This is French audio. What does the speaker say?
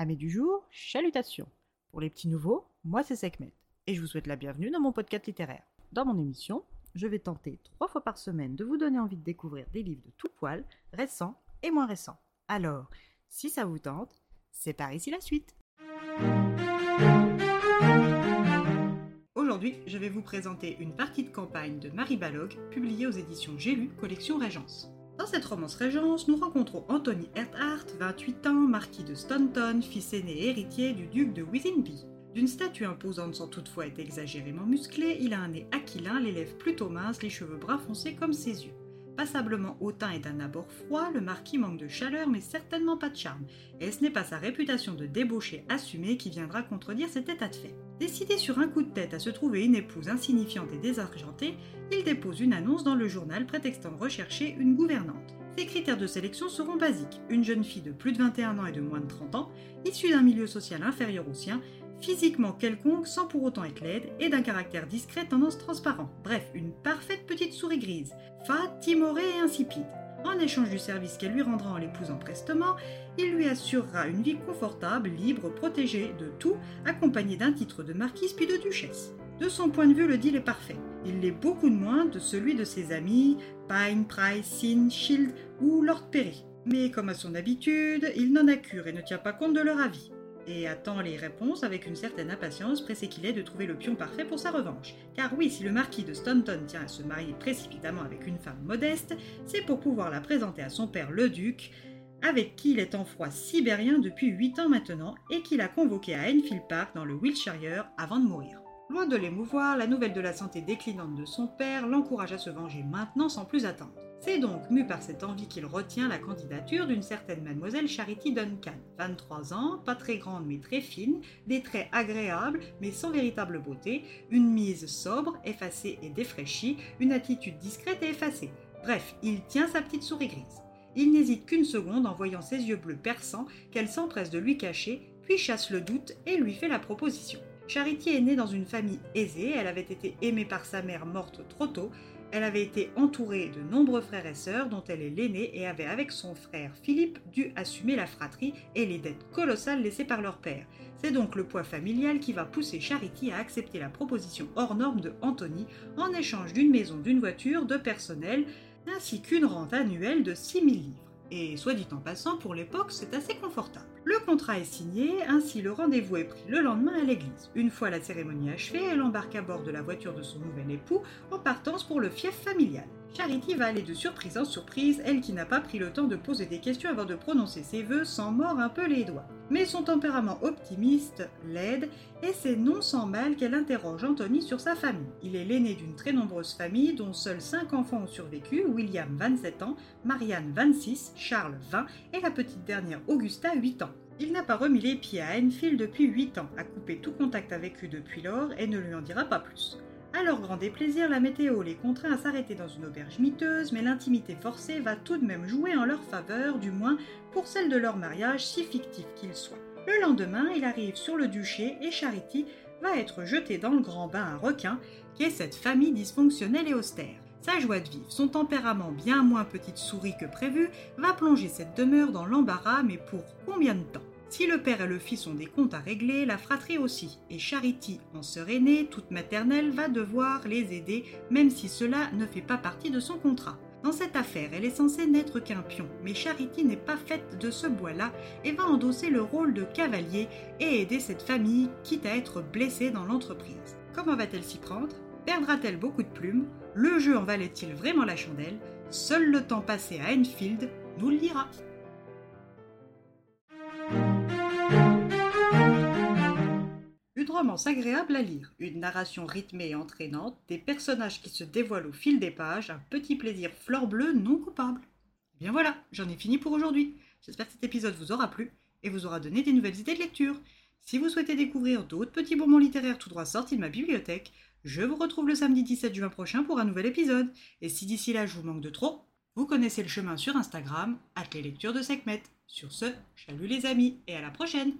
Amis du jour, chalutations. Pour les petits nouveaux, moi c'est Sekhmet et je vous souhaite la bienvenue dans mon podcast littéraire. Dans mon émission, je vais tenter trois fois par semaine de vous donner envie de découvrir des livres de tout poil, récents et moins récents. Alors, si ça vous tente, c'est par ici la suite. Aujourd'hui, je vais vous présenter une partie de campagne de Marie Balog, publiée aux éditions J'ai lu, collection Régence. Dans cette romance Régence, nous rencontrons Anthony Erhardt, 28 ans, marquis de Staunton, fils aîné et héritier du duc de Wisinby. D'une statue imposante sans toutefois être exagérément musclé, il a un nez aquilin, les lèvres plutôt minces, les cheveux brun foncés comme ses yeux. Passablement hautain et d'un abord froid, le marquis manque de chaleur mais certainement pas de charme, et ce n'est pas sa réputation de débauché assumé qui viendra contredire cet état de fait. Décidé sur un coup de tête à se trouver une épouse insignifiante et désargentée, il dépose une annonce dans le journal prétextant rechercher une gouvernante. Ses critères de sélection seront basiques. Une jeune fille de plus de 21 ans et de moins de 30 ans, issue d'un milieu social inférieur au sien, physiquement quelconque sans pour autant être laide et d'un caractère discret tendance transparent. Bref, une parfaite petite souris grise, fade, timorée et insipide. En échange du service qu'elle lui rendra en l'épousant prestement, il lui assurera une vie confortable, libre, protégée de tout, accompagnée d'un titre de marquise puis de duchesse. De son point de vue, le deal est parfait. Il l'est beaucoup de moins de celui de ses amis Pine, Price, Sin, Shield ou Lord Perry. Mais comme à son habitude, il n'en a cure et ne tient pas compte de leur avis et attend les réponses avec une certaine impatience, pressé qu'il est de trouver le pion parfait pour sa revanche. Car oui, si le marquis de Staunton tient à se marier précipitamment avec une femme modeste, c'est pour pouvoir la présenter à son père le duc, avec qui il est en froid sibérien depuis 8 ans maintenant et qu'il a convoqué à Enfield Park dans le Wiltshire avant de mourir. Loin de l'émouvoir, la nouvelle de la santé déclinante de son père l'encourage à se venger maintenant sans plus attendre. C'est donc mu par cette envie qu'il retient la candidature d'une certaine mademoiselle Charity Duncan, 23 ans, pas très grande mais très fine, des traits agréables mais sans véritable beauté, une mise sobre, effacée et défraîchie, une attitude discrète et effacée. Bref, il tient sa petite souris grise. Il n'hésite qu'une seconde en voyant ses yeux bleus perçants qu'elle s'empresse de lui cacher, puis chasse le doute et lui fait la proposition. Charity est née dans une famille aisée, elle avait été aimée par sa mère morte trop tôt, elle avait été entourée de nombreux frères et sœurs dont elle est l'aînée et avait avec son frère Philippe dû assumer la fratrie et les dettes colossales laissées par leur père. C'est donc le poids familial qui va pousser Charity à accepter la proposition hors norme de Anthony en échange d'une maison, d'une voiture, de personnel, ainsi qu'une rente annuelle de 6000 livres. Et soit dit en passant, pour l'époque, c'est assez confortable. Le contrat est signé, ainsi le rendez-vous est pris le lendemain à l'église. Une fois la cérémonie achevée, elle embarque à bord de la voiture de son nouvel époux en partance pour le fief familial. Charity va aller de surprise en surprise, elle qui n'a pas pris le temps de poser des questions avant de prononcer ses vœux sans mord un peu les doigts. Mais son tempérament optimiste l'aide et c'est non sans mal qu'elle interroge Anthony sur sa famille. Il est l'aîné d'une très nombreuse famille dont seuls 5 enfants ont survécu, William 27 ans, Marianne 26, Charles 20 et la petite dernière Augusta 8 ans. Il n'a pas remis les pieds à Enfield depuis 8 ans, a coupé tout contact avec eux depuis lors et ne lui en dira pas plus. À leur grand déplaisir, la météo les contraint à s'arrêter dans une auberge miteuse, mais l'intimité forcée va tout de même jouer en leur faveur, du moins pour celle de leur mariage, si fictif qu'il soit. Le lendemain, il arrive sur le duché et Charity va être jetée dans le grand bain à requins, qui est cette famille dysfonctionnelle et austère. Sa joie de vivre, son tempérament bien moins petite souris que prévu, va plonger cette demeure dans l'embarras, mais pour combien de temps? Si le père et le fils ont des comptes à régler, la fratrie aussi, et Charity, en sœur aînée, toute maternelle, va devoir les aider, même si cela ne fait pas partie de son contrat. Dans cette affaire, elle est censée n'être qu'un pion, mais Charity n'est pas faite de ce bois-là et va endosser le rôle de cavalier et aider cette famille, quitte à être blessée dans l'entreprise. Comment va-t-elle s'y prendre? Perdra-t-elle beaucoup de plumes? Le jeu en valait-il vraiment la chandelle? Seul le temps passé à Enfield nous le dira. Romance agréable à lire, une narration rythmée et entraînante, des personnages qui se dévoilent au fil des pages, un petit plaisir fleur bleue non coupable. Et bien voilà, j'en ai fini pour aujourd'hui. J'espère que cet épisode vous aura plu et vous aura donné des nouvelles idées de lecture. Si vous souhaitez découvrir d'autres petits bonbons littéraires tout droit sortis de ma bibliothèque, je vous retrouve le samedi 17 juin prochain pour un nouvel épisode. Et si d'ici là je vous manque de trop, vous connaissez le chemin sur Instagram, at les lectures de Sekhmet. Sur ce, salut les amis et à la prochaine!